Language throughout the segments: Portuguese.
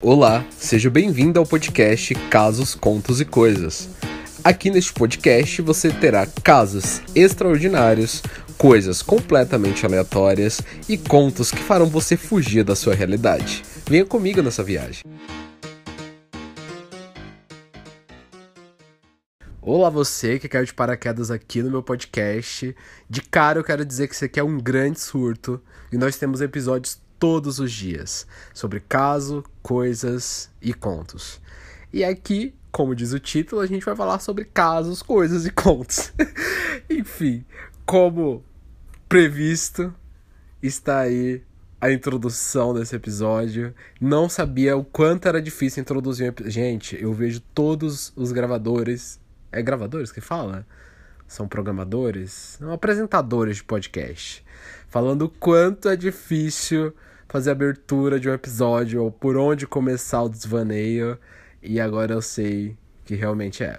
Olá, seja bem-vindo ao podcast Casos, Contos e Coisas. Aqui neste podcast você terá casos extraordinários, coisas completamente aleatórias e contos que farão você fugir da sua realidade. Venha comigo nessa viagem. Olá você que caiu de paraquedas aqui no meu podcast. De cara eu quero dizer que isso aqui é um grande surto e nós temos episódios todos os dias sobre caso, coisas e contos. E aqui, como diz o título, a gente vai falar sobre casos, coisas e contos. Enfim, como previsto, está aí a introdução desse episódio. Não sabia o quanto era difícil introduzir um. Gente, eu vejo todos os gravadores. É gravadores que fala? São programadores? São apresentadores de podcast. Falando o quanto é difícil fazer a abertura de um episódio ou por onde começar o desvaneio. E agora eu sei que realmente é.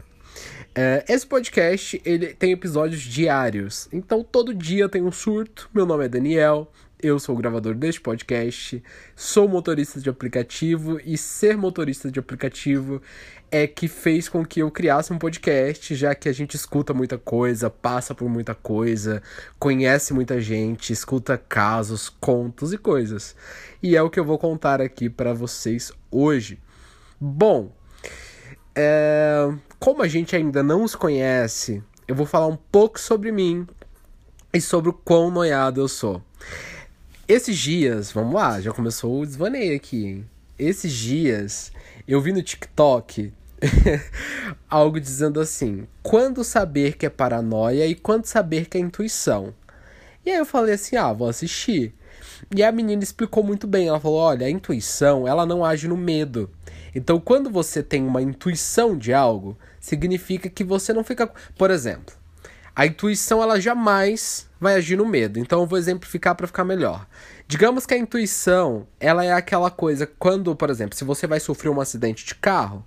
é. Esse podcast ele tem episódios diários, então todo dia tem um surto. Meu nome é Daniel, eu sou o gravador deste podcast, sou motorista de aplicativo e ser motorista de aplicativo é que fez com que eu criasse um podcast, já que a gente escuta muita coisa, passa por muita coisa, conhece muita gente, escuta casos, contos e coisas. E é o que eu vou contar aqui para vocês hoje. Bom, é... como a gente ainda não os conhece, eu vou falar um pouco sobre mim e sobre o quão noiado eu sou. Esses dias, vamos lá, já começou o desvaneio aqui, hein? Esses dias eu vi no TikTok algo dizendo assim: quando saber que é paranoia e quando saber que é intuição. E aí eu falei assim: ah, vou assistir. E a menina explicou muito bem. Ela falou: olha, a intuição ela não age no medo. Então, quando você tem uma intuição de algo, significa que você não fica. Por exemplo, a intuição ela jamais vai agir no medo. Então eu vou exemplificar para ficar melhor. Digamos que a intuição, ela é aquela coisa quando, por exemplo, se você vai sofrer um acidente de carro,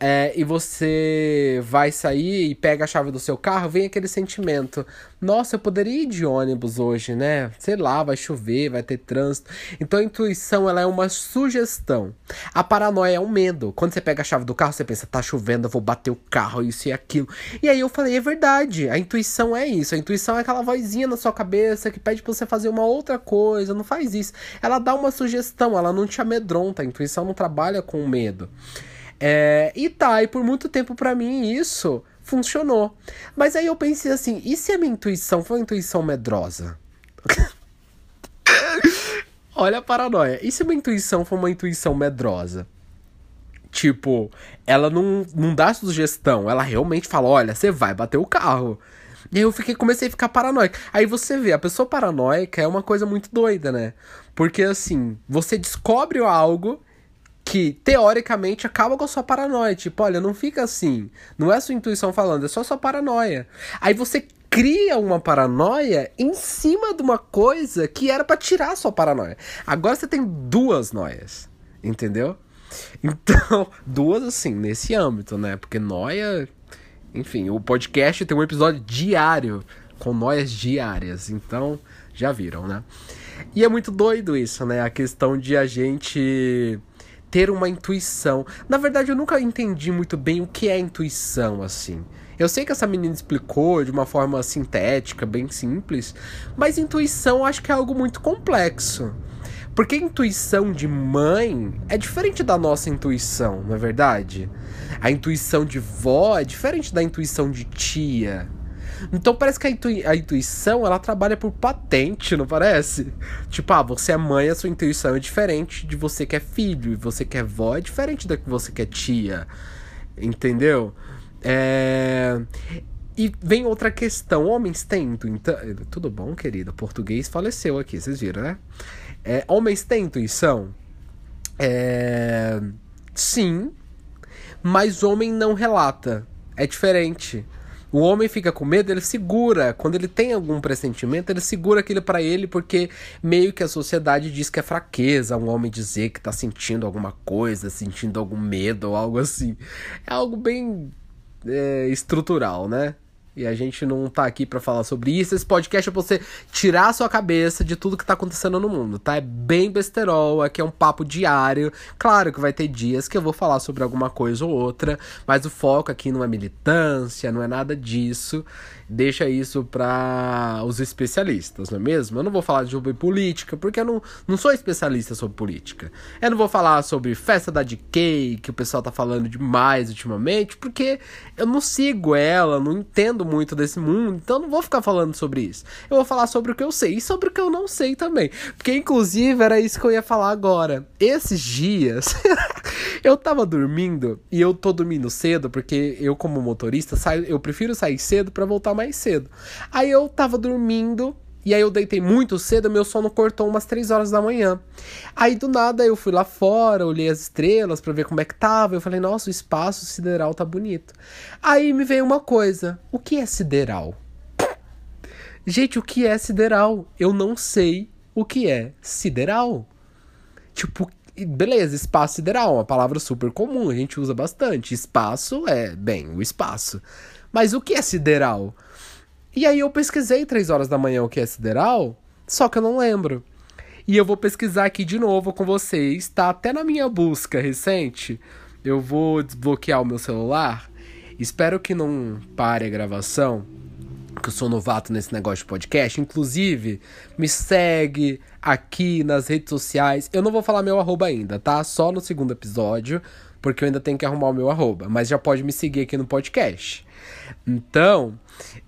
é, e você vai sair e pega a chave do seu carro, vem aquele sentimento: nossa, eu poderia ir de ônibus hoje, né? Sei lá, vai chover, vai ter trânsito. Então a intuição ela é uma sugestão. A paranoia é um medo. Quando você pega a chave do carro, você pensa: tá chovendo, eu vou bater o carro, isso e aquilo. E aí eu falei: é verdade, a intuição é isso. A intuição é aquela vozinha na sua cabeça que pede pra você fazer uma outra coisa, não faz isso. Ela dá uma sugestão, ela não te amedronta. A intuição não trabalha com medo. É, e tá, e por muito tempo para mim isso funcionou. Mas aí eu pensei assim, e se a minha intuição foi uma intuição medrosa? Olha a paranoia. E se a minha intuição foi uma intuição medrosa? Tipo, ela não, não dá sugestão, ela realmente fala: olha, você vai bater o carro. E aí eu fiquei, comecei a ficar paranoico. Aí você vê, a pessoa paranoica é uma coisa muito doida, né? Porque assim, você descobre algo que teoricamente acaba com a sua paranoia. Tipo, olha, não fica assim. Não é a sua intuição falando, é só sua paranoia. Aí você cria uma paranoia em cima de uma coisa que era para tirar a sua paranoia. Agora você tem duas noias, entendeu? Então, duas assim, nesse âmbito, né? Porque noia. Enfim, o podcast tem um episódio diário com noias diárias. Então, já viram, né? E é muito doido isso, né? A questão de a gente ter uma intuição. Na verdade, eu nunca entendi muito bem o que é intuição, assim. Eu sei que essa menina explicou de uma forma sintética, bem simples, mas intuição acho que é algo muito complexo. Porque a intuição de mãe é diferente da nossa intuição, não é verdade? A intuição de vó é diferente da intuição de tia. Então parece que a, intui a intuição ela trabalha por patente, não parece? Tipo, ah, você é mãe, a sua intuição é diferente de você que é filho, e você que é vó é diferente da que você que é tia. Entendeu? É. E vem outra questão: homens têm intuição. Tudo bom, querido? português faleceu aqui, vocês viram, né? É, homens têm intuição? É... Sim, mas homem não relata. É diferente. O homem fica com medo, ele segura. Quando ele tem algum pressentimento, ele segura aquilo para ele, porque meio que a sociedade diz que é fraqueza um homem dizer que tá sentindo alguma coisa, sentindo algum medo ou algo assim. É algo bem é, estrutural, né? E a gente não tá aqui para falar sobre isso. Esse podcast é pra você tirar a sua cabeça de tudo que tá acontecendo no mundo, tá? É bem besterol, aqui é um papo diário. Claro que vai ter dias que eu vou falar sobre alguma coisa ou outra, mas o foco aqui não é militância, não é nada disso deixa isso para os especialistas, não é mesmo? Eu não vou falar sobre política, porque eu não, não sou especialista sobre política. Eu não vou falar sobre festa da DK, que o pessoal tá falando demais ultimamente, porque eu não sigo ela, não entendo muito desse mundo, então eu não vou ficar falando sobre isso. Eu vou falar sobre o que eu sei e sobre o que eu não sei também. Porque, inclusive, era isso que eu ia falar agora. Esses dias, eu tava dormindo, e eu tô dormindo cedo, porque eu, como motorista, saio, eu prefiro sair cedo para voltar mais cedo. Aí eu tava dormindo. E aí eu deitei muito cedo, meu sono cortou umas 3 horas da manhã. Aí do nada eu fui lá fora, olhei as estrelas para ver como é que tava. Eu falei, nossa, o espaço sideral tá bonito. Aí me veio uma coisa: o que é sideral? Gente, o que é sideral? Eu não sei o que é sideral. Tipo, beleza, espaço sideral, uma palavra super comum, a gente usa bastante. Espaço é, bem, o espaço. Mas o que é sideral? E aí eu pesquisei três horas da manhã o que é sideral, só que eu não lembro. E eu vou pesquisar aqui de novo com vocês, tá até na minha busca recente. Eu vou desbloquear o meu celular. Espero que não pare a gravação, que eu sou novato nesse negócio de podcast. Inclusive, me segue aqui nas redes sociais. Eu não vou falar meu arroba ainda, tá? Só no segundo episódio, porque eu ainda tenho que arrumar o meu arroba. Mas já pode me seguir aqui no podcast. Então,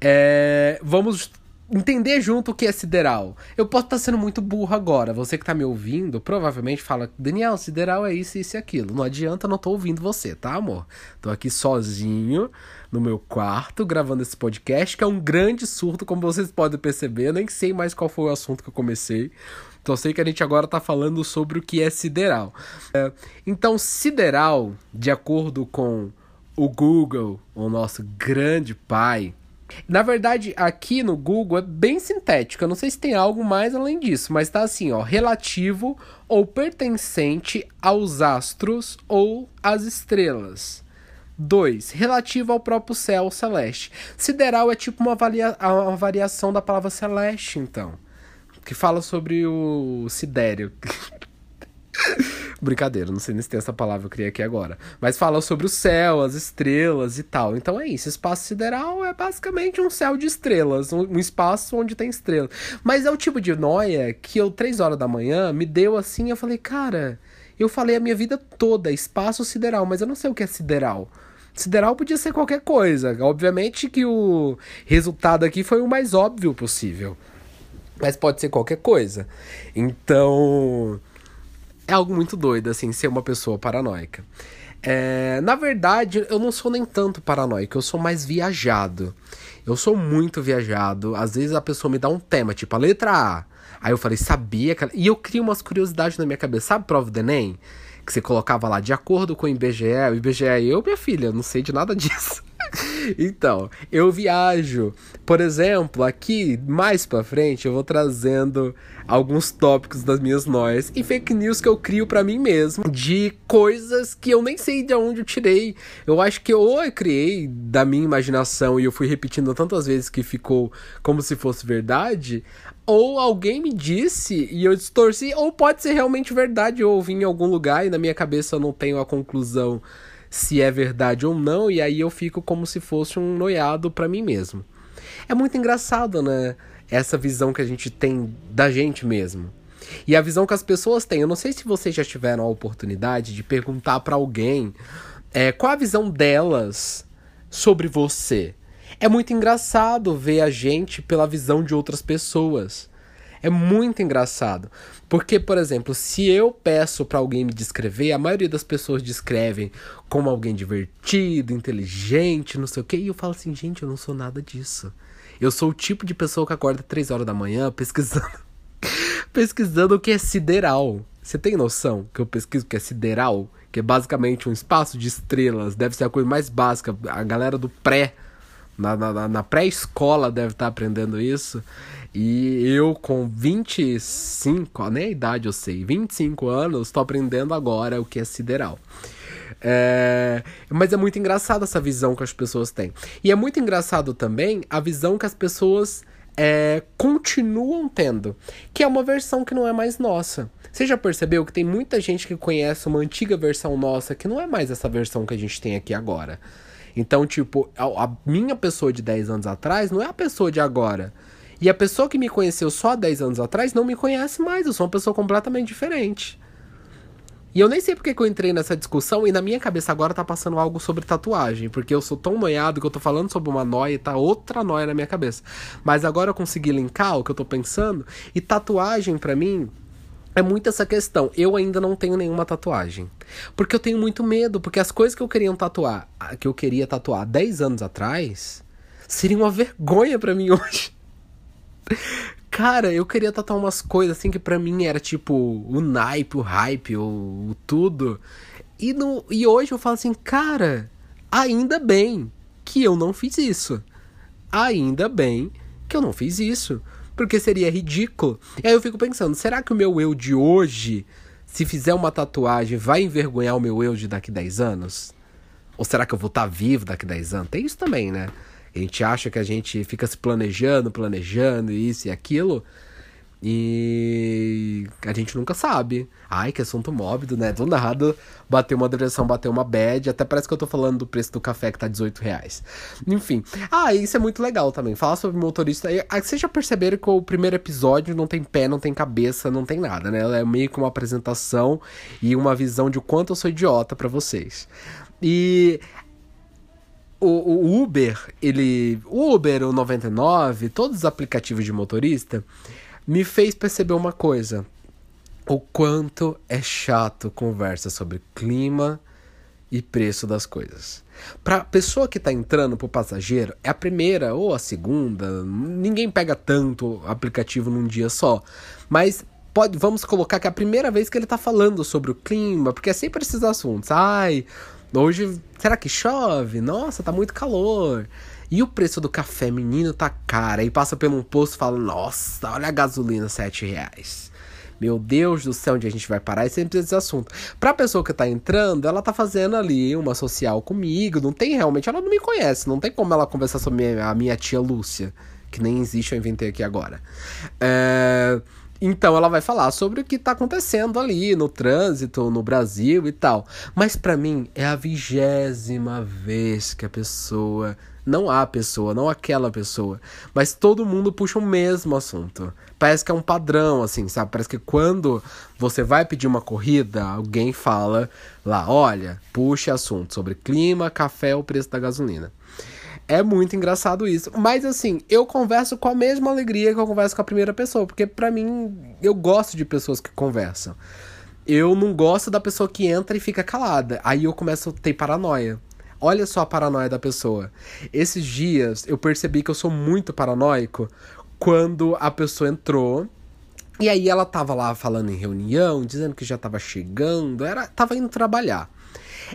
é, vamos entender junto o que é sideral. Eu posso estar sendo muito burro agora. Você que está me ouvindo, provavelmente fala: Daniel, sideral é isso, isso e aquilo. Não adianta, não estou ouvindo você, tá, amor? Tô aqui sozinho no meu quarto gravando esse podcast, que é um grande surto, como vocês podem perceber. Eu nem sei mais qual foi o assunto que eu comecei. Então sei que a gente agora está falando sobre o que é sideral. É, então, sideral, de acordo com o Google, o nosso grande pai. Na verdade, aqui no Google é bem sintético. Eu não sei se tem algo mais além disso, mas tá assim, ó, relativo ou pertencente aos astros ou às estrelas. 2. Relativo ao próprio céu celeste. Sideral é tipo uma, varia uma variação da palavra celeste, então. Que fala sobre o sidério. Brincadeira, não sei nem se tem essa palavra eu criei aqui agora. Mas fala sobre o céu, as estrelas e tal. Então é isso. Espaço sideral é basicamente um céu de estrelas. Um, um espaço onde tem estrelas. Mas é o tipo de noia que eu, três horas da manhã, me deu assim. Eu falei, cara, eu falei a minha vida toda, espaço sideral, mas eu não sei o que é sideral. Sideral podia ser qualquer coisa. Obviamente que o resultado aqui foi o mais óbvio possível. Mas pode ser qualquer coisa. Então é algo muito doido, assim, ser uma pessoa paranoica. É, na verdade, eu não sou nem tanto paranoico, eu sou mais viajado. Eu sou muito viajado. Às vezes a pessoa me dá um tema, tipo a letra A. Aí eu falei, sabia que. E eu crio umas curiosidades na minha cabeça. Sabe prova do Enem? Que você colocava lá, de acordo com o IBGE. O IBGE é eu, minha filha, não sei de nada disso. então, eu viajo. Por exemplo, aqui mais para frente eu vou trazendo alguns tópicos das minhas noias e fake news que eu crio para mim mesmo de coisas que eu nem sei de onde eu tirei. Eu acho que ou eu criei da minha imaginação e eu fui repetindo tantas vezes que ficou como se fosse verdade, ou alguém me disse e eu distorci, ou pode ser realmente verdade, eu ouvi em algum lugar e na minha cabeça eu não tenho a conclusão se é verdade ou não, e aí eu fico como se fosse um noiado para mim mesmo. É muito engraçado, né? Essa visão que a gente tem da gente mesmo. E a visão que as pessoas têm. Eu não sei se vocês já tiveram a oportunidade de perguntar para alguém é, qual a visão delas sobre você. É muito engraçado ver a gente pela visão de outras pessoas. É muito engraçado. Porque, por exemplo, se eu peço para alguém me descrever, a maioria das pessoas descrevem como alguém divertido, inteligente, não sei o quê, e eu falo assim, gente, eu não sou nada disso. Eu sou o tipo de pessoa que acorda três horas da manhã pesquisando pesquisando o que é sideral. Você tem noção que eu pesquiso o que é sideral? Que é basicamente um espaço de estrelas, deve ser a coisa mais básica. A galera do pré na, na, na pré-escola deve estar tá aprendendo isso. E eu, com 25, nem a idade eu sei, 25 anos, estou aprendendo agora o que é sideral. É... Mas é muito engraçado essa visão que as pessoas têm. E é muito engraçado também a visão que as pessoas é, continuam tendo, que é uma versão que não é mais nossa. Você já percebeu que tem muita gente que conhece uma antiga versão nossa que não é mais essa versão que a gente tem aqui agora? Então, tipo, a, a minha pessoa de 10 anos atrás não é a pessoa de agora. E a pessoa que me conheceu só 10 anos atrás não me conhece mais. Eu sou uma pessoa completamente diferente. E eu nem sei porque que eu entrei nessa discussão e na minha cabeça agora tá passando algo sobre tatuagem, porque eu sou tão noiado que eu tô falando sobre uma noia e tá outra noia na minha cabeça. Mas agora eu consegui linkar o que eu tô pensando e tatuagem para mim é muito essa questão. Eu ainda não tenho nenhuma tatuagem. Porque eu tenho muito medo, porque as coisas que eu queria tatuar, que eu queria tatuar 10 anos atrás, seriam uma vergonha para mim hoje. Cara, eu queria tatuar umas coisas assim que para mim era tipo o naipe, o hype, o, o tudo. E, no, e hoje eu falo assim, cara, ainda bem que eu não fiz isso. Ainda bem que eu não fiz isso. Porque seria ridículo. E aí eu fico pensando, será que o meu eu de hoje, se fizer uma tatuagem, vai envergonhar o meu eu de daqui 10 anos? Ou será que eu vou estar tá vivo daqui 10 anos? Tem isso também, né? A gente acha que a gente fica se planejando, planejando, isso e aquilo. E a gente nunca sabe. Ai, que assunto mórbido, né? Do nada, bateu uma direção, bateu uma bad. Até parece que eu tô falando do preço do café que tá 18 reais. Enfim. Ah, isso é muito legal também. Falar sobre motorista. Ah, vocês já perceberam que o primeiro episódio não tem pé, não tem cabeça, não tem nada, né? É meio que uma apresentação e uma visão de quanto eu sou idiota para vocês. E o, o, Uber, ele. O Uber, o 99, todos os aplicativos de motorista, me fez perceber uma coisa. O quanto é chato conversa sobre clima e preço das coisas. Pra pessoa que tá entrando pro passageiro, é a primeira ou a segunda, ninguém pega tanto aplicativo num dia só. Mas pode, vamos colocar que é a primeira vez que ele tá falando sobre o clima, porque é sempre esses assuntos. Ai, Hoje, será que chove? Nossa, tá muito calor. E o preço do café, menino, tá caro. Aí passa por um posto e fala: Nossa, olha a gasolina, 7 reais. Meu Deus do céu, onde a gente vai parar? E sempre esse assunto. Pra pessoa que tá entrando, ela tá fazendo ali uma social comigo. Não tem realmente, ela não me conhece. Não tem como ela conversar sobre a minha tia Lúcia, que nem existe, eu inventei aqui agora. É. Então ela vai falar sobre o que está acontecendo ali no trânsito, no Brasil e tal. Mas para mim é a vigésima vez que a pessoa, não a pessoa, não aquela pessoa, mas todo mundo puxa o mesmo assunto. Parece que é um padrão, assim, sabe? Parece que quando você vai pedir uma corrida, alguém fala lá, olha, puxa assunto sobre clima, café ou preço da gasolina. É muito engraçado isso. Mas assim, eu converso com a mesma alegria que eu converso com a primeira pessoa. Porque para mim, eu gosto de pessoas que conversam. Eu não gosto da pessoa que entra e fica calada. Aí eu começo a ter paranoia. Olha só a paranoia da pessoa. Esses dias eu percebi que eu sou muito paranoico quando a pessoa entrou. E aí ela tava lá falando em reunião, dizendo que já tava chegando, era, tava indo trabalhar.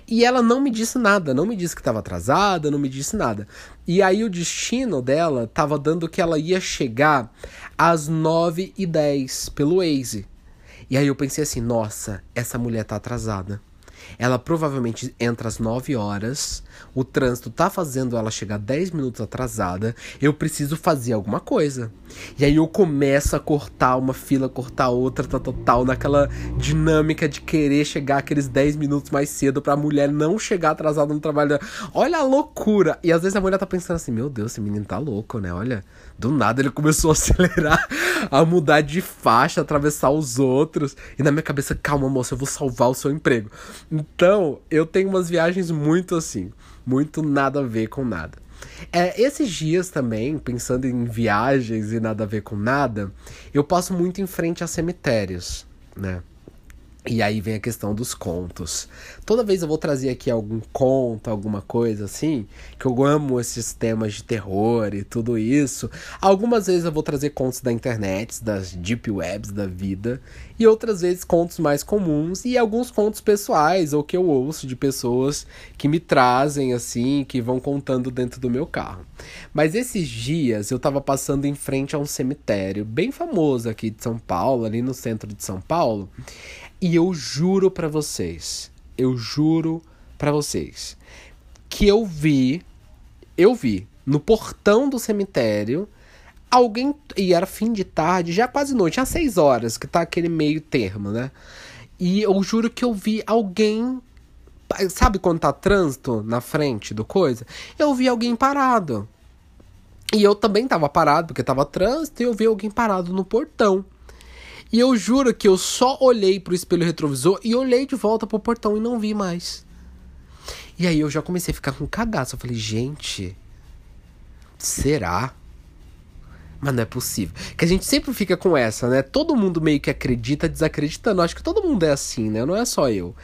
E ela não me disse nada, não me disse que estava atrasada, não me disse nada. E aí o destino dela estava dando que ela ia chegar às 9 e 10 pelo Waze. E aí eu pensei assim, nossa, essa mulher tá atrasada. Ela provavelmente entra às 9 horas, o trânsito tá fazendo ela chegar 10 minutos atrasada, eu preciso fazer alguma coisa. E aí eu começo a cortar uma fila, cortar outra, tal, tal, tal, naquela dinâmica de querer chegar aqueles 10 minutos mais cedo pra mulher não chegar atrasada no trabalho. Olha a loucura! E às vezes a mulher tá pensando assim, meu Deus, esse menino tá louco, né? Olha, do nada ele começou a acelerar, a mudar de faixa, atravessar os outros. E na minha cabeça, calma, moça, eu vou salvar o seu emprego. Então, eu tenho umas viagens muito assim, muito nada a ver com nada. É, esses dias também, pensando em viagens e nada a ver com nada, eu passo muito em frente a cemitérios, né? E aí vem a questão dos contos. Toda vez eu vou trazer aqui algum conto, alguma coisa assim, que eu amo esses temas de terror e tudo isso. Algumas vezes eu vou trazer contos da internet, das deep webs da vida, e outras vezes contos mais comuns e alguns contos pessoais ou que eu ouço de pessoas que me trazem assim, que vão contando dentro do meu carro. Mas esses dias eu tava passando em frente a um cemitério bem famoso aqui de São Paulo, ali no centro de São Paulo. E eu juro para vocês, eu juro para vocês que eu vi, eu vi no portão do cemitério alguém e era fim de tarde, já quase noite, às seis horas, que tá aquele meio termo, né? E eu juro que eu vi alguém sabe quando tá trânsito na frente do coisa? Eu vi alguém parado. E eu também tava parado, porque tava trânsito, e eu vi alguém parado no portão. E eu juro que eu só olhei pro espelho retrovisor e olhei de volta pro portão e não vi mais. E aí eu já comecei a ficar com cagaço. Eu falei, gente, será? Mas não é possível. Que a gente sempre fica com essa, né? Todo mundo meio que acredita desacreditando. Acho que todo mundo é assim, né? Não é só eu.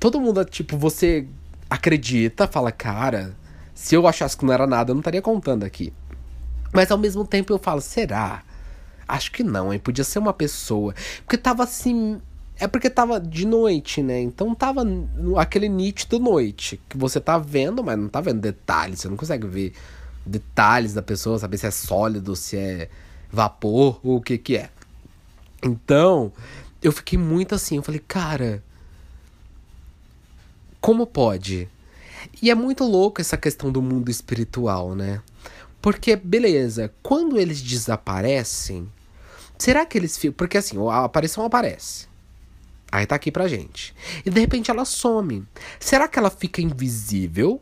Todo mundo, tipo, você acredita, fala, cara, se eu achasse que não era nada, eu não estaria contando aqui. Mas ao mesmo tempo eu falo, será? Acho que não, hein? Podia ser uma pessoa. Porque tava assim. É porque tava de noite, né? Então tava aquele nítido noite. Que você tá vendo, mas não tá vendo detalhes. Você não consegue ver detalhes da pessoa, saber se é sólido, se é vapor ou o que que é. Então, eu fiquei muito assim. Eu falei, cara. Como pode? E é muito louco essa questão do mundo espiritual, né? Porque, beleza, quando eles desaparecem, será que eles ficam. Porque assim, a aparição aparece. Aí tá aqui pra gente. E de repente ela some. Será que ela fica invisível?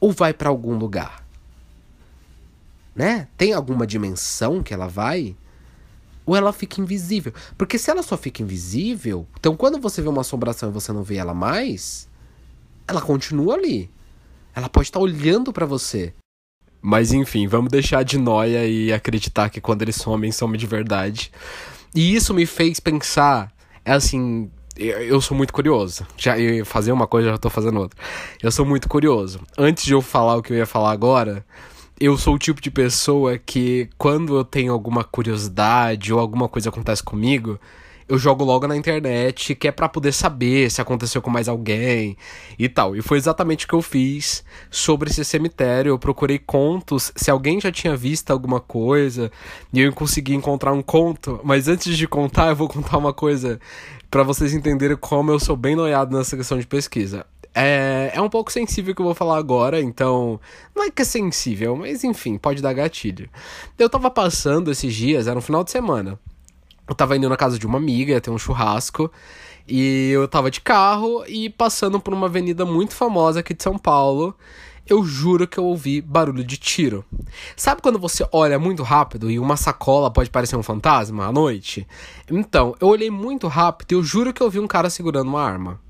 Ou vai para algum lugar? Né? Tem alguma dimensão que ela vai? Ou ela fica invisível? Porque se ela só fica invisível, então quando você vê uma assombração e você não vê ela mais, ela continua ali. Ela pode estar tá olhando para você. Mas enfim, vamos deixar de noia e acreditar que quando eles somem, somem de verdade. E isso me fez pensar, é assim, eu sou muito curioso. Já ia fazer uma coisa, já tô fazendo outra. Eu sou muito curioso. Antes de eu falar o que eu ia falar agora, eu sou o tipo de pessoa que quando eu tenho alguma curiosidade ou alguma coisa acontece comigo, eu jogo logo na internet, que é para poder saber se aconteceu com mais alguém e tal. E foi exatamente o que eu fiz sobre esse cemitério. Eu procurei contos, se alguém já tinha visto alguma coisa, e eu consegui encontrar um conto. Mas antes de contar, eu vou contar uma coisa para vocês entenderem como eu sou bem noiado nessa questão de pesquisa. É, é um pouco sensível que eu vou falar agora, então. Não é que é sensível, mas enfim, pode dar gatilho. Eu tava passando esses dias, era um final de semana. Eu tava indo na casa de uma amiga, ter um churrasco. E eu tava de carro e passando por uma avenida muito famosa aqui de São Paulo. Eu juro que eu ouvi barulho de tiro. Sabe quando você olha muito rápido e uma sacola pode parecer um fantasma à noite? Então, eu olhei muito rápido e eu juro que eu vi um cara segurando uma arma.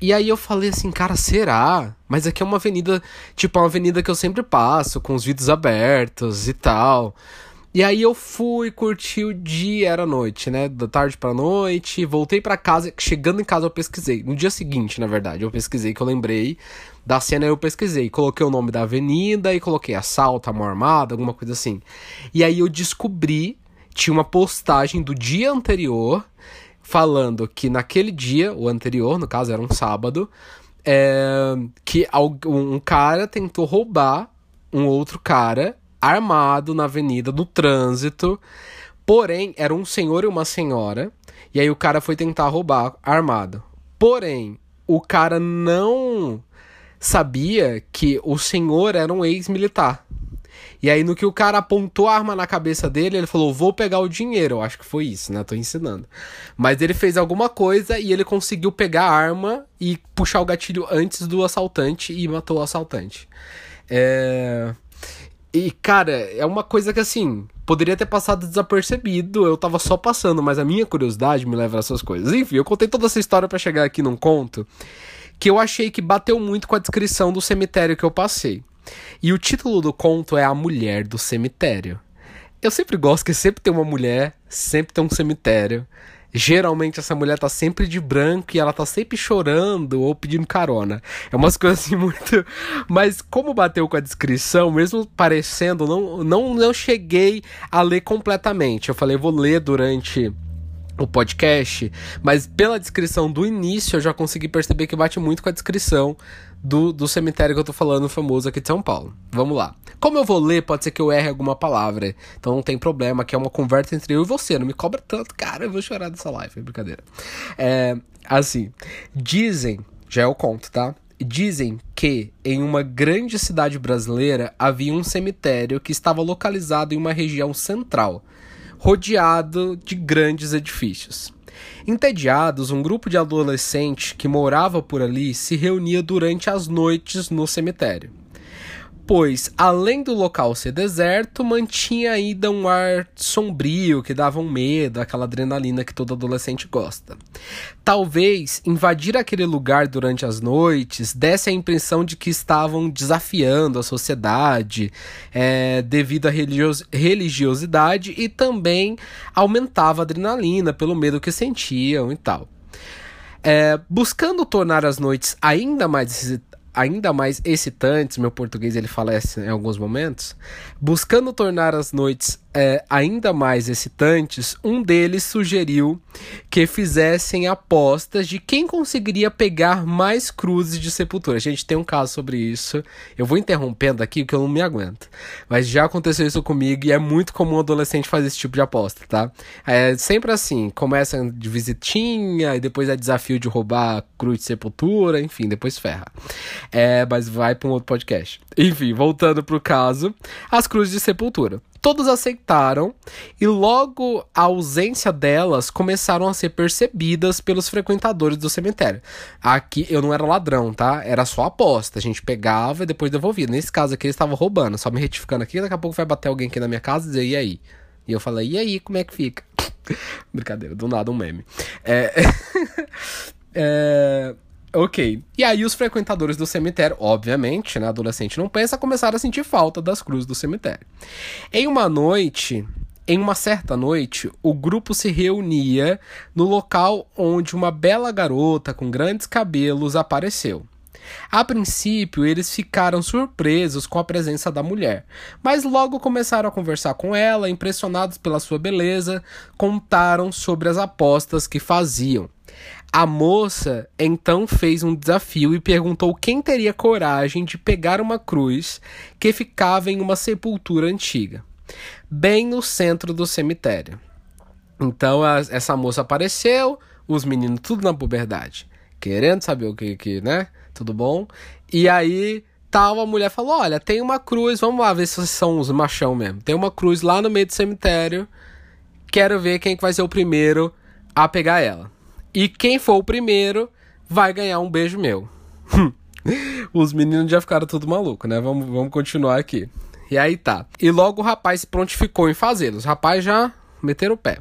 E aí eu falei assim, cara, será? Mas aqui é uma avenida, tipo, uma avenida que eu sempre passo, com os vidros abertos e tal. E aí eu fui curtir o dia, era noite, né? Da tarde pra noite, voltei para casa, chegando em casa eu pesquisei. No dia seguinte, na verdade, eu pesquisei que eu lembrei da cena, eu pesquisei, coloquei o nome da avenida e coloquei assalto, amor armada, alguma coisa assim. E aí eu descobri, tinha uma postagem do dia anterior falando que naquele dia, o anterior, no caso era um sábado, é, que um cara tentou roubar um outro cara armado na avenida, no trânsito. Porém, era um senhor e uma senhora. E aí o cara foi tentar roubar armado. Porém, o cara não sabia que o senhor era um ex-militar. E aí, no que o cara apontou a arma na cabeça dele, ele falou: Vou pegar o dinheiro. Eu acho que foi isso, né? Tô ensinando. Mas ele fez alguma coisa e ele conseguiu pegar a arma e puxar o gatilho antes do assaltante e matou o assaltante. É. E, cara, é uma coisa que assim, poderia ter passado desapercebido, eu tava só passando, mas a minha curiosidade me leva a essas coisas. Enfim, eu contei toda essa história para chegar aqui num conto que eu achei que bateu muito com a descrição do cemitério que eu passei. E o título do conto é A Mulher do Cemitério. Eu sempre gosto que sempre tem uma mulher, sempre tem um cemitério. Geralmente essa mulher tá sempre de branco e ela tá sempre chorando ou pedindo carona. É umas coisas assim muito. Mas como bateu com a descrição, mesmo parecendo, não, não, não cheguei a ler completamente. Eu falei, vou ler durante o podcast, mas pela descrição do início eu já consegui perceber que bate muito com a descrição do, do cemitério que eu tô falando, famoso aqui de São Paulo. Vamos lá. Como eu vou ler, pode ser que eu erre alguma palavra. Então não tem problema, que é uma conversa entre eu e você. Não me cobra tanto, cara. Eu vou chorar dessa live, é brincadeira. É, assim, dizem, já é o conto, tá? Dizem que em uma grande cidade brasileira havia um cemitério que estava localizado em uma região central, rodeado de grandes edifícios. Entediados, um grupo de adolescentes que morava por ali se reunia durante as noites no cemitério pois, além do local ser deserto, mantinha ainda um ar sombrio que dava um medo, aquela adrenalina que todo adolescente gosta. Talvez invadir aquele lugar durante as noites desse a impressão de que estavam desafiando a sociedade é, devido à religios religiosidade e também aumentava a adrenalina pelo medo que sentiam e tal. É, buscando tornar as noites ainda mais ainda mais excitantes, meu português ele falece em alguns momentos, buscando tornar as noites é, ainda mais excitantes, um deles sugeriu que fizessem apostas de quem conseguiria pegar mais cruzes de sepultura. A gente tem um caso sobre isso. Eu vou interrompendo aqui porque eu não me aguento. Mas já aconteceu isso comigo e é muito comum adolescente fazer esse tipo de aposta, tá? É sempre assim: começa de visitinha e depois é desafio de roubar cruz de sepultura, enfim, depois ferra. É, mas vai para um outro podcast. Enfim, voltando pro caso, as cruzes de sepultura. Todos aceitaram e logo a ausência delas começaram a ser percebidas pelos frequentadores do cemitério. Aqui eu não era ladrão, tá? Era só aposta. A gente pegava e depois devolvia. Nesse caso aqui eles estavam roubando. Só me retificando aqui, daqui a pouco vai bater alguém aqui na minha casa e dizer, e aí? E eu falei, e aí, como é que fica? Brincadeira, do nada um meme. É. é... Ok. E aí os frequentadores do cemitério, obviamente, né, adolescente não pensa, começaram a sentir falta das cruzes do cemitério. Em uma noite, em uma certa noite, o grupo se reunia no local onde uma bela garota com grandes cabelos apareceu. A princípio, eles ficaram surpresos com a presença da mulher, mas logo começaram a conversar com ela, impressionados pela sua beleza, contaram sobre as apostas que faziam. A moça então fez um desafio e perguntou quem teria coragem de pegar uma cruz que ficava em uma sepultura antiga, bem no centro do cemitério. Então a, essa moça apareceu, os meninos tudo na puberdade, querendo saber o que, que né? Tudo bom? E aí tal, a mulher falou: Olha, tem uma cruz, vamos lá ver se vocês são os machão mesmo. Tem uma cruz lá no meio do cemitério. Quero ver quem que vai ser o primeiro a pegar ela. E quem for o primeiro vai ganhar um beijo meu. Os meninos já ficaram tudo maluco, né? Vamos, vamos continuar aqui. E aí tá. E logo o rapaz se prontificou em fazê-lo. Os rapazes já meteram o pé.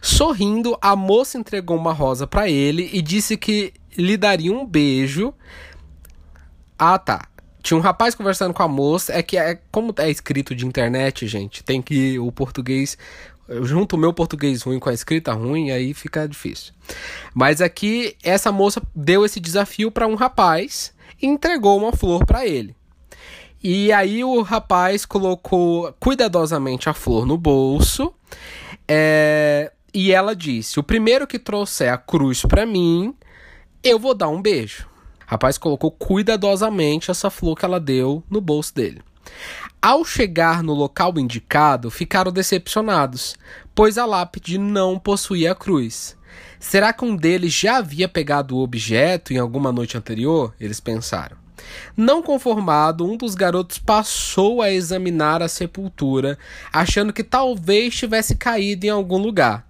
Sorrindo, a moça entregou uma rosa para ele e disse que lhe daria um beijo. Ah, tá. Tinha um rapaz conversando com a moça. É que é como é escrito de internet, gente. Tem que o português eu junto o meu português ruim com a escrita ruim, aí fica difícil. Mas aqui, essa moça deu esse desafio para um rapaz e entregou uma flor para ele. E aí o rapaz colocou cuidadosamente a flor no bolso. É, e ela disse: O primeiro que trouxer a cruz para mim, eu vou dar um beijo. O rapaz colocou cuidadosamente essa flor que ela deu no bolso dele. Ao chegar no local indicado, ficaram decepcionados, pois a lápide não possuía a cruz. Será que um deles já havia pegado o objeto em alguma noite anterior? Eles pensaram. Não conformado, um dos garotos passou a examinar a sepultura, achando que talvez tivesse caído em algum lugar.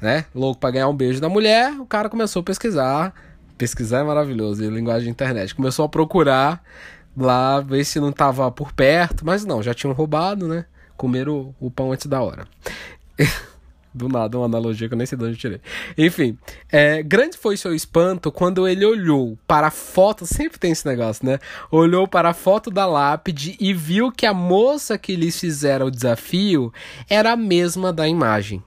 Né? Louco para ganhar um beijo da mulher, o cara começou a pesquisar. Pesquisar é maravilhoso, linguagem de internet. Começou a procurar lá ver se não tava por perto, mas não, já tinham roubado, né? Comeram o, o pão antes da hora. Do nada, uma analogia que eu nem sei de onde tirei. Enfim, é, grande foi seu espanto quando ele olhou para a foto. Sempre tem esse negócio, né? Olhou para a foto da lápide e viu que a moça que lhes fizera o desafio era a mesma da imagem.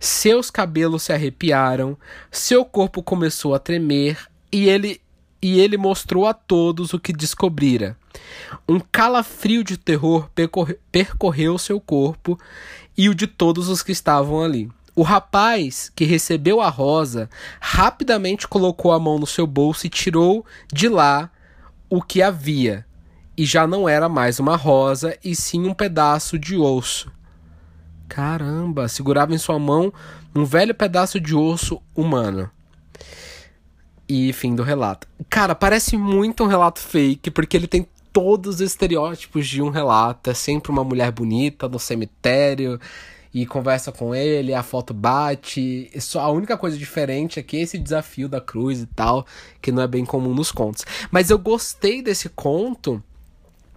Seus cabelos se arrepiaram, seu corpo começou a tremer e ele e ele mostrou a todos o que descobrira. Um calafrio de terror percorreu seu corpo e o de todos os que estavam ali. O rapaz que recebeu a rosa rapidamente colocou a mão no seu bolso e tirou de lá o que havia. E já não era mais uma rosa, e sim um pedaço de osso. Caramba! Segurava em sua mão um velho pedaço de osso humano. E fim do relato. Cara, parece muito um relato fake, porque ele tem todos os estereótipos de um relato. É sempre uma mulher bonita no cemitério e conversa com ele, a foto bate. Só a única coisa diferente é que esse desafio da cruz e tal, que não é bem comum nos contos. Mas eu gostei desse conto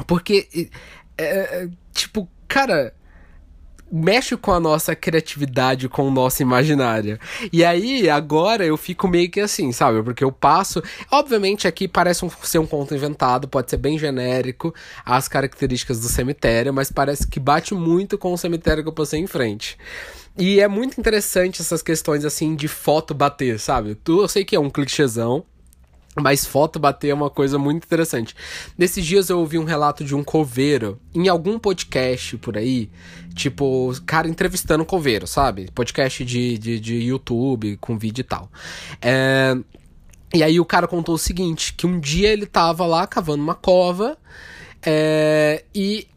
porque, é, é tipo, cara mexe com a nossa criatividade, com o nosso imaginário. E aí, agora eu fico meio que assim, sabe? Porque eu passo. Obviamente, aqui parece um, ser um conto inventado, pode ser bem genérico, as características do cemitério, mas parece que bate muito com o cemitério que eu passei em frente. E é muito interessante essas questões assim de foto bater, sabe? Eu sei que é um clichêzão, mas foto bater é uma coisa muito interessante. Nesses dias eu ouvi um relato de um coveiro em algum podcast por aí, tipo, cara entrevistando coveiro, sabe? Podcast de, de, de YouTube com vídeo e tal. É... E aí o cara contou o seguinte: que um dia ele tava lá cavando uma cova é... e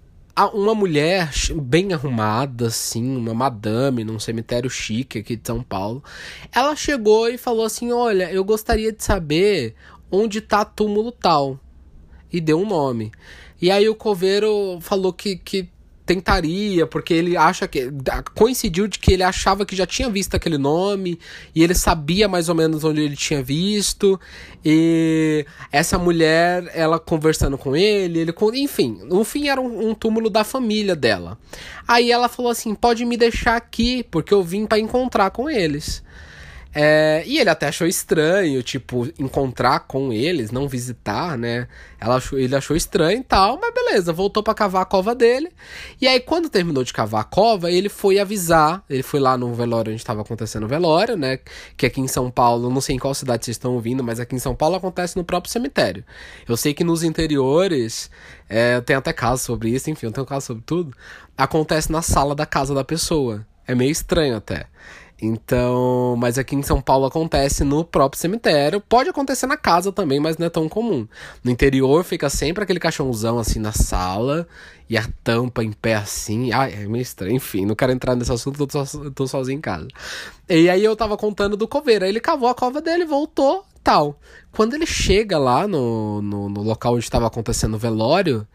uma mulher bem arrumada, assim, uma madame num cemitério chique aqui de São Paulo, ela chegou e falou assim: Olha, eu gostaria de saber onde tá túmulo tal. E deu um nome. E aí o coveiro falou que, que tentaria, porque ele acha que. Coincidiu de que ele achava que já tinha visto aquele nome, e ele sabia mais ou menos onde ele tinha visto. E essa mulher, ela conversando com ele, ele. Enfim, no fim era um, um túmulo da família dela. Aí ela falou assim: pode me deixar aqui, porque eu vim para encontrar com eles. É, e ele até achou estranho, tipo, encontrar com eles, não visitar, né? Achou, ele achou estranho e tal, mas beleza, voltou para cavar a cova dele. E aí, quando terminou de cavar a cova, ele foi avisar. Ele foi lá no velório onde estava acontecendo o velório, né? Que aqui em São Paulo, não sei em qual cidade vocês estão ouvindo, mas aqui em São Paulo acontece no próprio cemitério. Eu sei que nos interiores, é, tem até casos sobre isso, enfim, eu tenho caso sobre tudo. Acontece na sala da casa da pessoa. É meio estranho até. Então, mas aqui em São Paulo acontece no próprio cemitério. Pode acontecer na casa também, mas não é tão comum. No interior fica sempre aquele caixãozão assim na sala e a tampa em pé assim. Ai, é meio estranho. Enfim, não quero entrar nesse assunto, tô, tô sozinho em casa. E aí eu tava contando do coveiro. Aí ele cavou a cova dele, voltou, tal. Quando ele chega lá no, no, no local onde estava acontecendo o velório,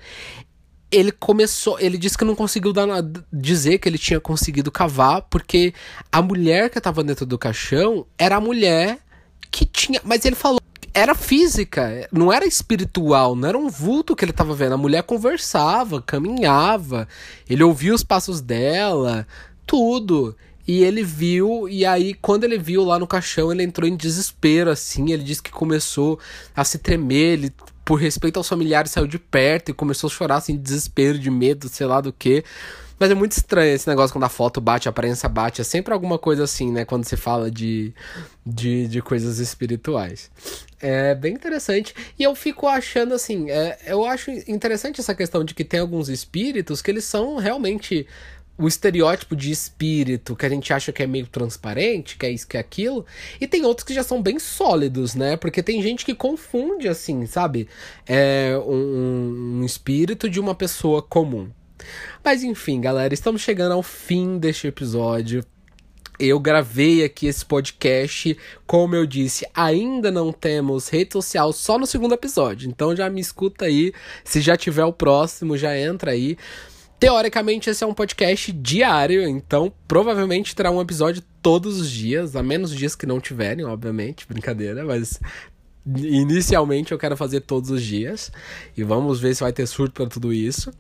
ele começou, ele disse que não conseguiu dar, dizer que ele tinha conseguido cavar, porque a mulher que estava dentro do caixão era a mulher que tinha, mas ele falou era física, não era espiritual, não era um vulto que ele estava vendo. A mulher conversava, caminhava, ele ouvia os passos dela, tudo. E ele viu, e aí quando ele viu lá no caixão, ele entrou em desespero, assim. Ele disse que começou a se tremer, ele por respeito aos familiares, saiu de perto e começou a chorar, assim, de desespero, de medo, sei lá do que. Mas é muito estranho esse negócio quando a foto bate, a aparência bate. É sempre alguma coisa assim, né? Quando se fala de, de, de coisas espirituais. É bem interessante. E eu fico achando assim, é, eu acho interessante essa questão de que tem alguns espíritos que eles são realmente o estereótipo de espírito que a gente acha que é meio transparente, que é isso, que é aquilo, e tem outros que já são bem sólidos, né? Porque tem gente que confunde, assim, sabe? É um, um espírito de uma pessoa comum. Mas enfim, galera, estamos chegando ao fim deste episódio. Eu gravei aqui esse podcast, como eu disse, ainda não temos rede social, só no segundo episódio. Então já me escuta aí, se já tiver o próximo, já entra aí. Teoricamente, esse é um podcast diário, então provavelmente terá um episódio todos os dias, a menos dias que não tiverem, obviamente, brincadeira, mas Inicialmente eu quero fazer todos os dias. E vamos ver se vai ter surto para tudo isso.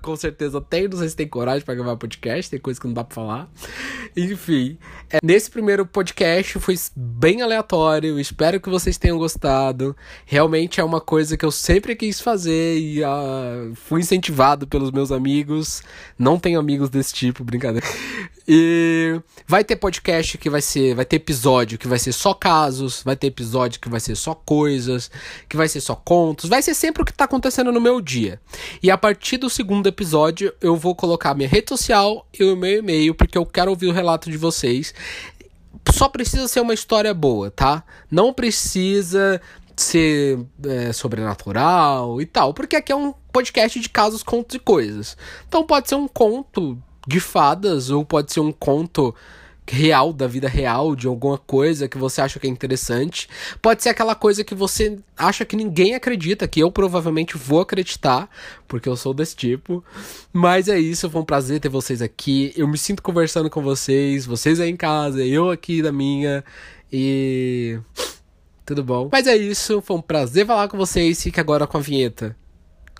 Com certeza tem, não sei se tem coragem para gravar podcast, tem coisa que não dá pra falar. Enfim, é, nesse primeiro podcast foi bem aleatório. Espero que vocês tenham gostado. Realmente é uma coisa que eu sempre quis fazer e uh, fui incentivado pelos meus amigos. Não tenho amigos desse tipo, brincadeira. E vai ter podcast que vai ser, vai ter episódio que vai ser só casos, vai ter episódio que vai ser só coisas, que vai ser só contos, vai ser sempre o que tá acontecendo no meu dia. E a partir do segundo episódio eu vou colocar minha rede social e o meu e-mail, porque eu quero ouvir o relato de vocês. Só precisa ser uma história boa, tá? Não precisa ser é, sobrenatural e tal, porque aqui é um podcast de casos, contos e coisas. Então pode ser um conto de fadas ou pode ser um conto real da vida real, de alguma coisa que você acha que é interessante. Pode ser aquela coisa que você acha que ninguém acredita, que eu provavelmente vou acreditar, porque eu sou desse tipo. Mas é isso, foi um prazer ter vocês aqui. Eu me sinto conversando com vocês, vocês aí em casa, eu aqui da minha. E. Tudo bom? Mas é isso, foi um prazer falar com vocês. Fique agora com a vinheta.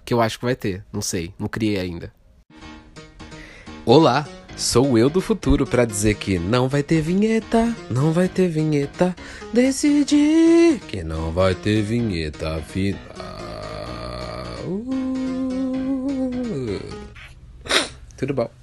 Que eu acho que vai ter, não sei, não criei ainda. Olá! Sou eu do futuro para dizer que não vai ter vinheta, não vai ter vinheta. Decidi que não vai ter vinheta final. Uh. Tudo bom.